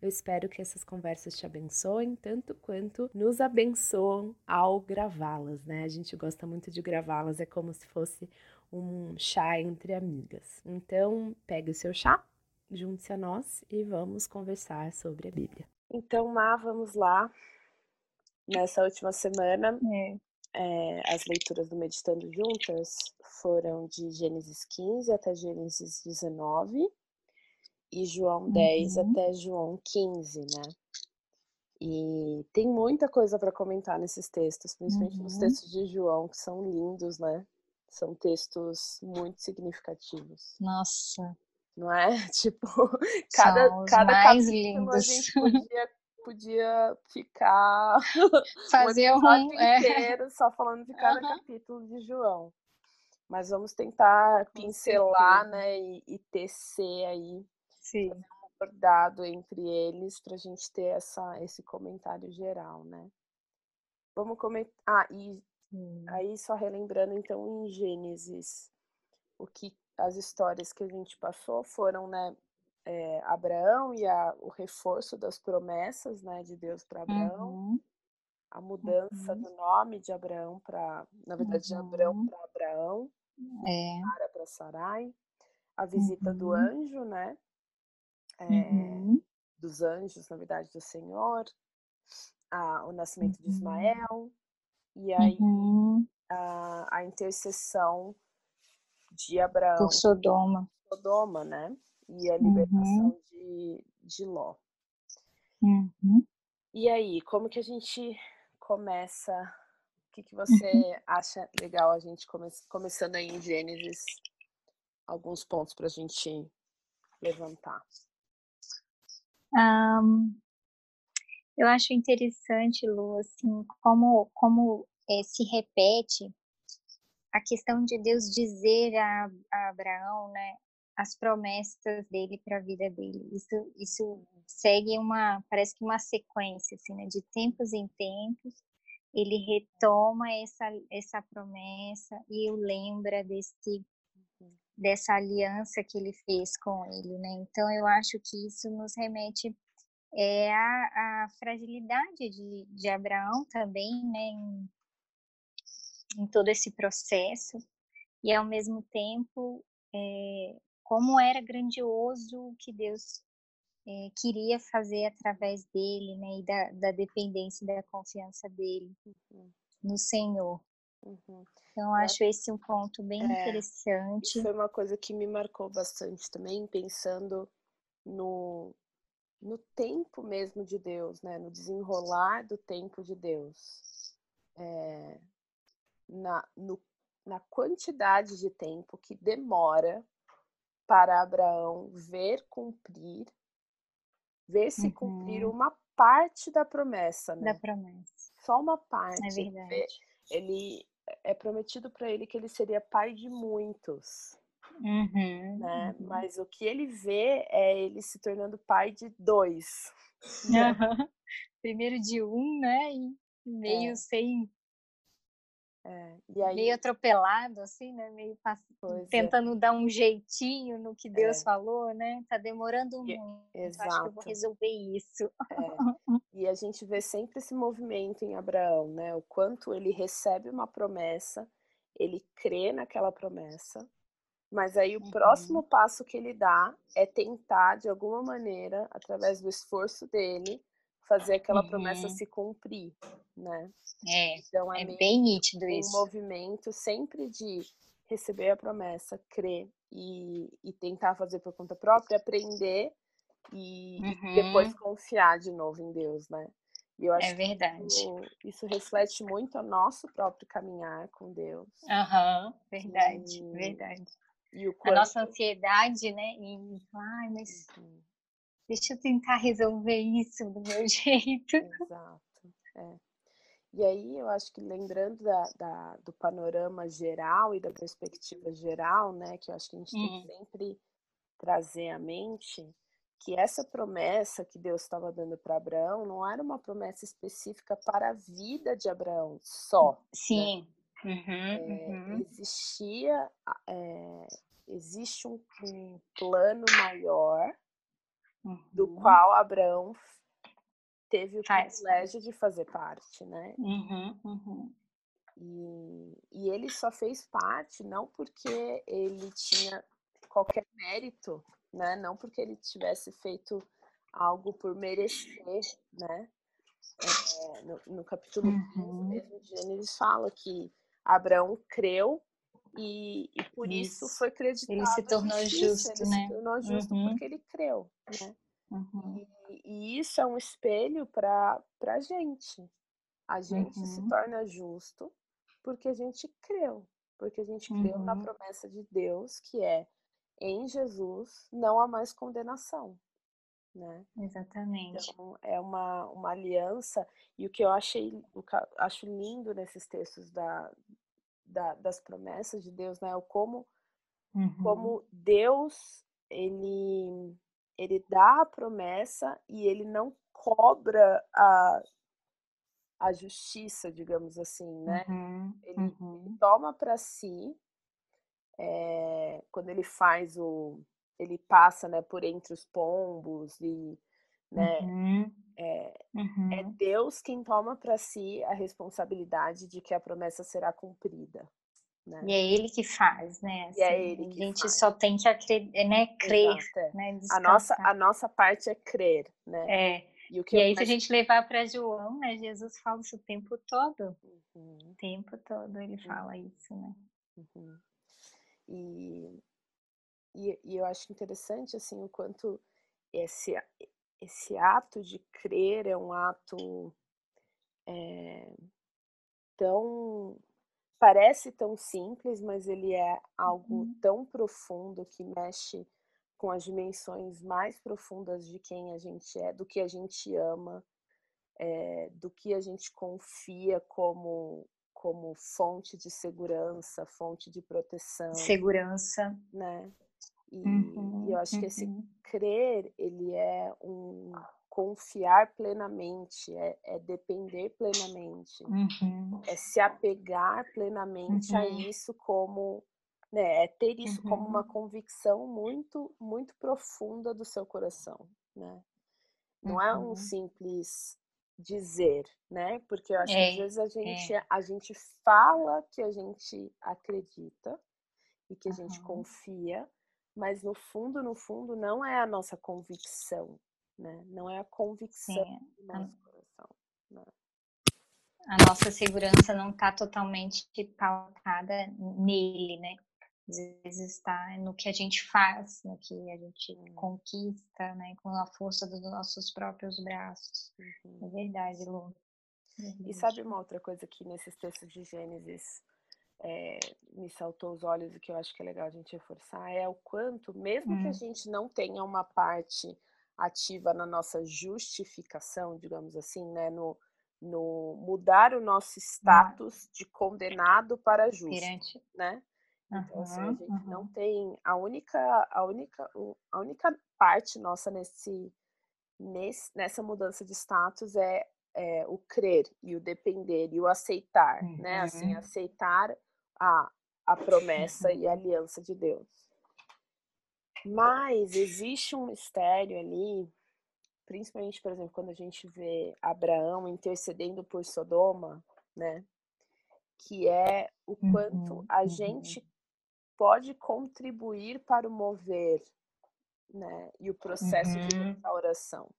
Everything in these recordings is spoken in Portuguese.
Eu espero que essas conversas te abençoem tanto quanto nos abençoam ao gravá-las, né? A gente gosta muito de gravá-las, é como se fosse um chá entre amigas. Então, pegue o seu chá, junte-se a nós e vamos conversar sobre a Bíblia. Então, Má, vamos lá. Nessa última semana, é. É, as leituras do Meditando Juntas foram de Gênesis 15 até Gênesis 19 e João 10 uhum. até João 15, né? E tem muita coisa para comentar nesses textos, principalmente uhum. nos textos de João, que são lindos, né? São textos muito significativos. Nossa. Não é? Tipo, cada, cada mais capítulo lindos. a gente podia, podia ficar fazer um, é. inteiro só falando de cada uhum. capítulo de João. Mas vamos tentar pincelar, né, e, e tecer aí Sim. um bordado entre eles para a gente ter essa, esse comentário geral, né? Vamos comentar. Ah, e hum. aí só relembrando então em Gênesis, o que as histórias que a gente passou foram, né? É, Abraão e a, o reforço das promessas, né, de Deus para Abraão, uhum. a mudança uhum. do nome de Abraão para, na verdade, de Abraão uhum. para Abraão, é. Sara para Sarai, a visita do Uhum. anjo, né? É, Uhum. dos anjos, na verdade, do Senhor, a, o nascimento de Uhum. Ismael, e aí Uhum. a, a intercessão de Abraão Por Sodoma. Sodoma, né? E a Uhum. libertação de, de Ló. Uhum. E aí, como que a gente começa? O que, que Uhum. você acha legal a gente come, começando aí em Gênesis? Alguns pontos para a gente levantar. Um, eu acho interessante, Lu, assim, como, como é, se repete a questão de Deus dizer a, a Abraão, né, as promessas dele para a vida dele. Isso, isso segue uma, parece que uma sequência, assim, né, de tempos em tempos, ele retoma essa, essa promessa e o lembra desse dessa aliança que ele fez com ele, né? Então eu acho que isso nos remete é, à, à fragilidade de, de Abraão também, né? Em, em todo esse processo e ao mesmo tempo é, como era grandioso o que Deus é, queria fazer através dele, né? E da, da dependência e da confiança dele Uhum. no Senhor. Uhum. Então, É. acho esse um ponto bem É, interessante. Foi uma coisa que me marcou bastante também, pensando no, no tempo mesmo de Deus, né? No desenrolar do tempo de Deus. É, na, no, na quantidade de tempo que demora para Abraão ver cumprir, ver se cumprir Uhum. uma parte da promessa, Da né? promessa. Só uma É parte. Ver- verdade. Ele é prometido para ele que ele seria pai de muitos, Uhum, né? uhum. Mas o que ele vê é ele se tornando pai de dois. Aham. Primeiro de um, né? E meio É, sem, é. E meio aí, atropelado, assim, né? Meio pass- é, tentando dar um jeitinho no que Deus é, falou, né? Tá demorando muito, acho que eu vou exato. resolver isso. É. E a gente vê sempre esse movimento em Abraão, né? O quanto ele recebe uma promessa, ele crê naquela promessa, mas aí o Uhum, próximo passo que ele dá é tentar, de alguma maneira, através do esforço dele, fazer aquela promessa uhum. se cumprir, né? É, Então é é bem nítido um isso. movimento sempre de receber a promessa, crer e, e tentar fazer por conta própria, aprender e, e depois Uhum, confiar de novo em Deus, né? E eu é acho que verdade. isso, isso reflete muito o nosso próprio caminhar com Deus Aham, verdade, e, verdade. e o A nossa ansiedade, né? E, ai, mas Uhum, deixa eu tentar resolver isso do meu jeito. exato. É. E aí eu acho que lembrando da, da, do panorama geral e da perspectiva geral, né, que eu acho que a gente tem que Hum. sempre trazer à mente, que essa promessa que Deus estava dando para Abraão não era uma promessa específica para a vida de Abraão só. Né? Sim. Uhum, É, uhum. existia, é, existe um, um plano maior do Uhum. qual Abraão teve o Faz privilégio de fazer parte, né? Uhum, uhum. E, e ele só fez parte não porque ele tinha qualquer mérito, né? Não porque ele tivesse feito algo por merecer, né? É, no, no capítulo 15 Uhum. mesmo de Gênesis fala que Abraão creu e, e por isso, Isso. foi creditado Ele se tornou justiça, justo, ele né? se tornou justo Uhum. porque ele creu, né? Uhum. E, e isso é um espelho para a gente. A gente se Uhum. torna justo porque a gente creu, porque a gente creu na Uhum. promessa de Deus, que é em Jesus não há mais condenação, né? Exatamente. Então é uma, uma aliança e o que eu achei, o que eu acho lindo nesses textos da, da, das promessas de Deus, né? O como Uhum. como Deus ele ele dá a promessa e ele não cobra a, a justiça, digamos assim, né? Uhum. Ele, ele Uhum. toma para si é, quando ele faz o ele passa né por entre os pombos e né Uhum. É, é Uhum. Deus quem toma para si a responsabilidade de que a promessa será cumprida né E é ele que faz, né? e é Assim, ele a que gente faz só tem que acre- né, crer, Exato, é. né? a nossa a nossa parte é crer né É. e E aí, se a gente levar para João, né? Jesus fala isso o tempo todo. Uhum, O tempo todo ele fala isso, né? uhum. E, e, e eu acho interessante assim o quanto esse esse ato de crer é um ato é, tão parece tão simples, mas ele é algo Uhum. tão profundo que mexe com as dimensões mais profundas de quem a gente é, do que a gente ama, é, do que a gente confia como como fonte de segurança, fonte de proteção, Segurança. né? E, Uhum, e eu acho que esse uhum. crer ele é um confiar plenamente, é, é depender plenamente, Uhum. é se apegar plenamente a Uhum. isso como, né, é ter isso como uma Uhum. convicção muito, muito profunda do seu coração, né? Não é um Uhum. simples dizer, né? Porque eu acho que às É, vezes a gente, é. a gente fala que a gente acredita e que a gente Aham. confia, mas no fundo, no fundo, não é a nossa convicção, né? Não é a convicção Sim. do A, nosso coração. Né? a nossa segurança não está totalmente pautada nele, né? Às vezes está no que a gente faz, no que a gente conquista, né? Com a força dos nossos próprios braços. É uhum. verdade, Lu. E Verdade. sabe uma outra coisa que nesses textos de Gênesis é, me saltou os olhos e que eu acho que é legal a gente reforçar é o quanto, mesmo que a Hum. gente não tenha uma parte ativa na nossa justificação, digamos assim, né, no, no mudar o nosso Na, status de condenado para justo, perante. né? Então, assim, a gente não aham. tem a única, a única, a única parte nossa nesse, nesse, nessa mudança de status é, é o crer e o depender e o aceitar, né? Assim, Uhum. aceitar a, a promessa e a aliança de Deus. Mas existe um mistério ali, principalmente, por exemplo, quando a gente vê Abraão intercedendo por Sodoma, né? Que é o quanto Uhum. a Uhum. gente pode contribuir para o mover, né? E o processo de Uhum. restauração.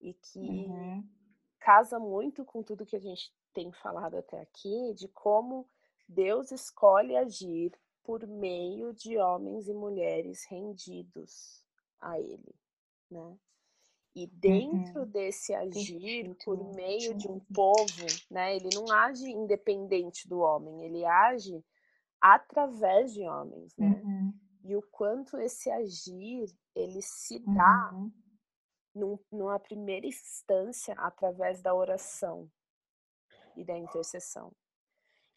E que Uhum. casa muito com tudo que a gente tem falado até aqui, de como Deus escolhe agir por meio de homens e mulheres rendidos a Ele, né? E dentro Uhum. desse agir Perfeito, por meio de um povo, né? Ele não age independente do homem, ele age através de homens, né? Uhum. E o quanto esse agir ele se dá Uhum. num, numa primeira instância através da oração, e da intercessão.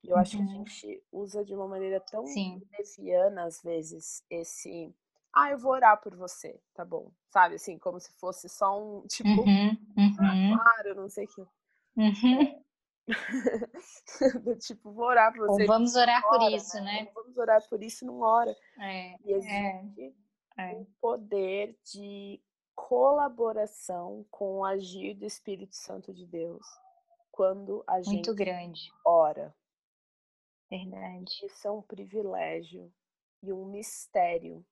E eu acho que a Uhum. gente usa de uma maneira tão Sim. leviana, às vezes, esse. Ah, eu vou orar por você, tá bom. Sabe, assim, como se fosse só um, tipo, Uhum, ah, uhum, claro, não sei o que. uhum. Do tipo, vou orar por Ou você, vamos orar por ora, isso, né? né? Ou Vamos orar por isso, não ora. É, E é, existe é. um poder de colaboração com o agir do Espírito Santo de Deus quando a Muito gente grande, ora. Verdade. Isso é um privilégio e um mistério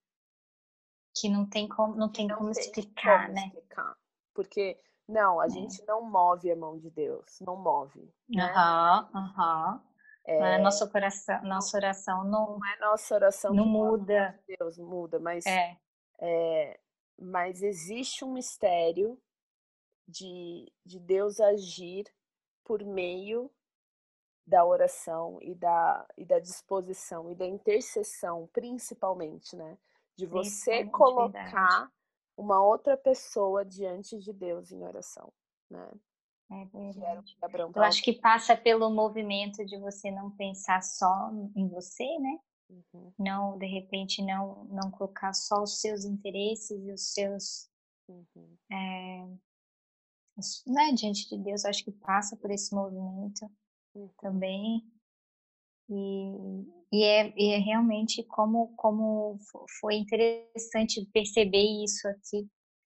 Que não tem como, não tem não como tem explicar, como né? explicar. Porque, não, a É. gente não move a mão de Deus, não move, né? Aham, aham. A É, nossa oração, nossa oração não, não é nossa oração não muda. de Deus, muda, mas, É, é, mas existe um mistério de, de Deus agir por meio da oração e da, e da disposição e da intercessão, principalmente, né? De você principalmente, verdade. colocar uma outra pessoa diante de Deus em oração, né? É verdade. Eu acho que passa pelo movimento de você não pensar só em você, né? Uhum, Não, de repente, não, não colocar só os seus interesses e os seus, uhum, é, né, diante de Deus. Eu acho que passa por esse movimento. Também. E, e, é, e é realmente como, como fo- foi interessante perceber isso aqui,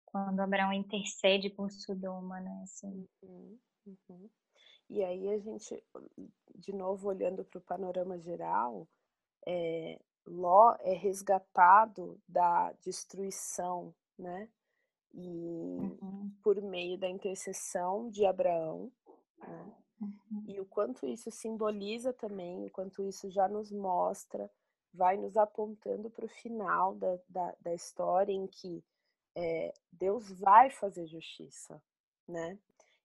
quando Abraão intercede por Sodoma, né? Assim, Uhum, uhum. E aí a gente, de novo olhando para o panorama geral, é, Ló é resgatado da destruição, né? E uhum, por meio da intercessão de Abraão, né? E o quanto isso simboliza também, o quanto isso já nos mostra, vai nos apontando para o final da, da, da história em que é, Deus vai fazer justiça, né?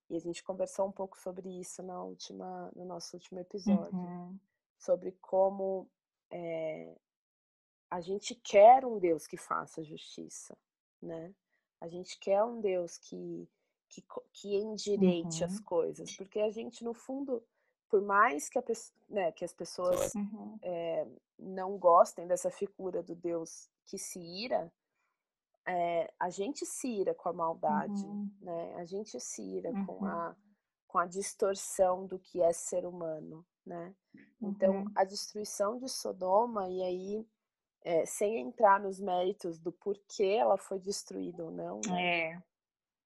E a gente conversou um pouco sobre isso na última, no nosso último episódio, uhum, sobre como é, a gente quer um Deus que faça justiça, né? A gente quer um Deus que, que, que endireite as uhum, coisas, porque a gente, no fundo, por mais que, a, né, que as pessoas uhum, é, não gostem dessa figura do Deus que se ira, é, a gente se ira com a maldade, uhum, né? A gente se ira com uhum, a, com a distorção do que é ser humano, né? Então, uhum. a destruição de Sodoma, e aí, é, sem entrar nos méritos do porquê ela foi destruída ou não, né? É,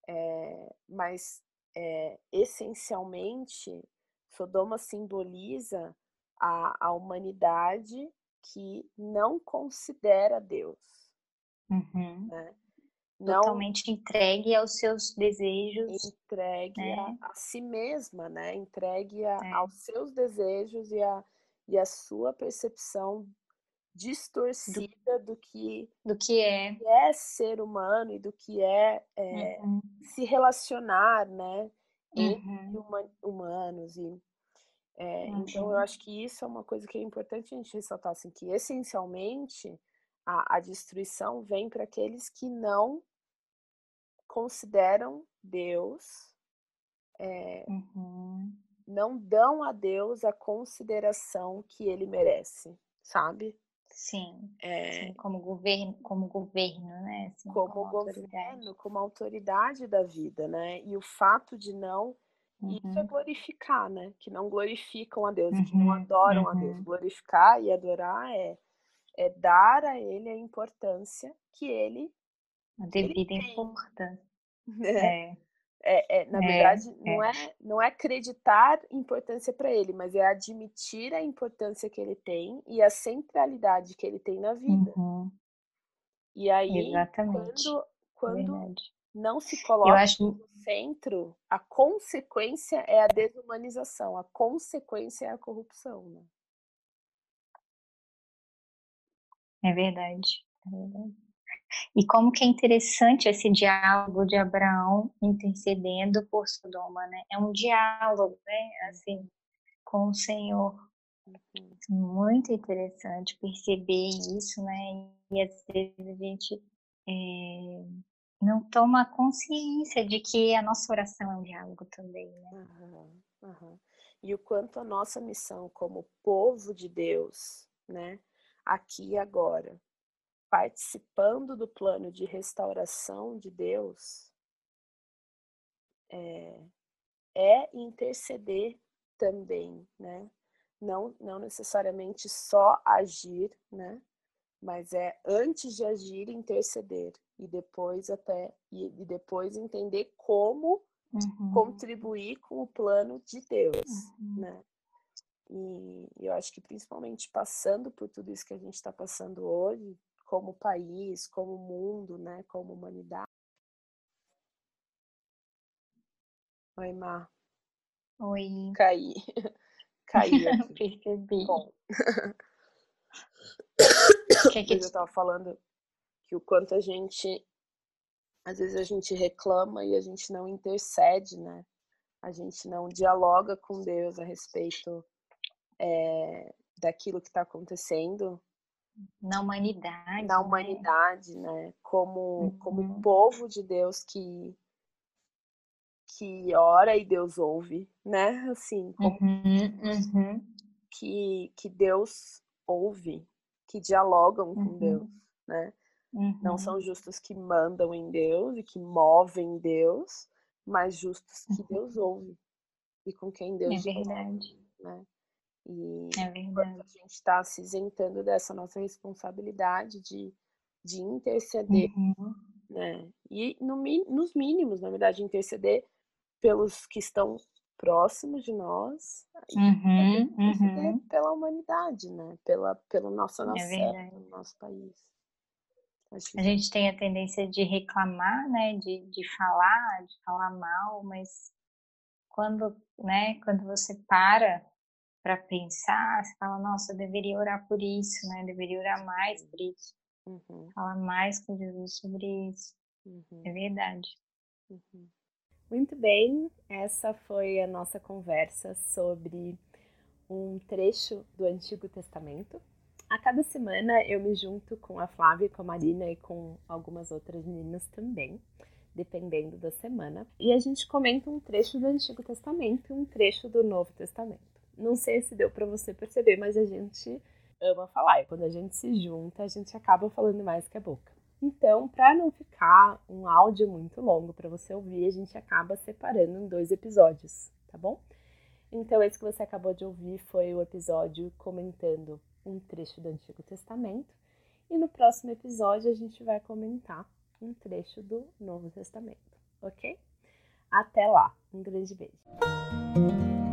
É, mas é, essencialmente, Sodoma simboliza a, a humanidade que não considera Deus, uhum. né? Não Totalmente entregue aos seus desejos, entregue a, né? a si mesma, né? Entregue a- É, aos seus desejos e a, e a sua percepção distorcida do que do que é. é ser humano e do que é, é, Uhum, se relacionar, né? Entre uhum, huma- humanos e é, então eu uhum, acho que isso é uma coisa que é importante a gente ressaltar, assim, que essencialmente a, a destruição vem para aqueles que não consideram Deus, uhum. não dão a Deus a consideração que ele merece, sabe? Sim, É, sim, como governo, como governo, né? Assim, como como autoridade. governo, como autoridade da vida, né? E o fato de não isso é Uhum, glorificar, né? Que não glorificam a Deus e que não uhum, adoram a Deus. uhum. Glorificar e adorar é, é dar a Ele a importância que Ele, A devida importância. né? É, É, é, na é, verdade, não é. é, não é acreditar importância para ele, mas é admitir a importância que ele tem e a centralidade que ele tem na vida. Uhum, E aí, exatamente, quando, quando verdade. não se coloca acho, no centro, a consequência é a desumanização, a consequência é a corrupção, né? é verdade, é verdade. E como que é interessante esse diálogo de Abraão intercedendo por Sodoma, né? É um diálogo, né? Assim, com o Senhor. Uhum. Muito interessante perceber isso, né? E às vezes a gente é, não toma consciência de que a nossa oração é um diálogo também, né? Uhum, uhum. E o quanto a nossa missão como povo de Deus, né, aqui e agora, participando do plano de restauração de Deus, é, é interceder também, né? Não, não necessariamente só agir, né? Mas é antes de agir interceder e depois até e, e depois entender como uhum. contribuir com o plano de Deus, uhum. né? E eu acho que principalmente passando por tudo isso que a gente está passando hoje, como país, como mundo, né, como humanidade. Oi, Mar. Oi. Caí. Caí aqui. Percebi. Bom. que que... Eu estava falando que o quanto a gente às vezes a gente reclama e a gente não intercede, né? A gente não dialoga com Deus a respeito é, daquilo que está acontecendo na humanidade, na né? humanidade, né? Como uhum. como povo de Deus que que ora e Deus ouve, né? Assim, como uhum, uhum. que que Deus ouve, que dialogam com uhum. Deus, né? Não uhum. são justos que mandam em Deus e que movem Deus, mas justos que uhum. Deus ouve e com quem Deus é verdade. Ouve, né? E é verdade. a gente está se isentando dessa nossa responsabilidade de, de interceder, uhum. né? E no, nos mínimos, na verdade, interceder pelos que estão próximos de nós uhum, interceder uhum. pela humanidade, né? Pela, pela nossa é nação, é pelo nosso país. A gente tem a tendência de reclamar, né? De, de falar, de falar mal, mas quando, né, quando você para para pensar, você fala, nossa, eu deveria orar por isso, né? Eu deveria orar mais por isso. Uhum. Falar mais com Jesus sobre isso. Uhum. É verdade. Uhum. Muito bem, essa foi a nossa conversa sobre um trecho do Antigo Testamento. A cada semana eu me junto com a Flávia, com a Marina e com algumas outras meninas também, dependendo da semana. E a gente comenta um trecho do Antigo Testamento e um trecho do Novo Testamento. Não sei se deu para você perceber, mas a gente ama falar. E quando a gente se junta, a gente acaba falando mais que a boca. Então, para não ficar um áudio muito longo para você ouvir, a gente acaba separando em dois episódios, tá bom? Então, esse que você acabou de ouvir foi o episódio comentando um trecho do Antigo Testamento. E no próximo episódio a gente vai comentar um trecho do Novo Testamento, ok? Até lá, um grande beijo.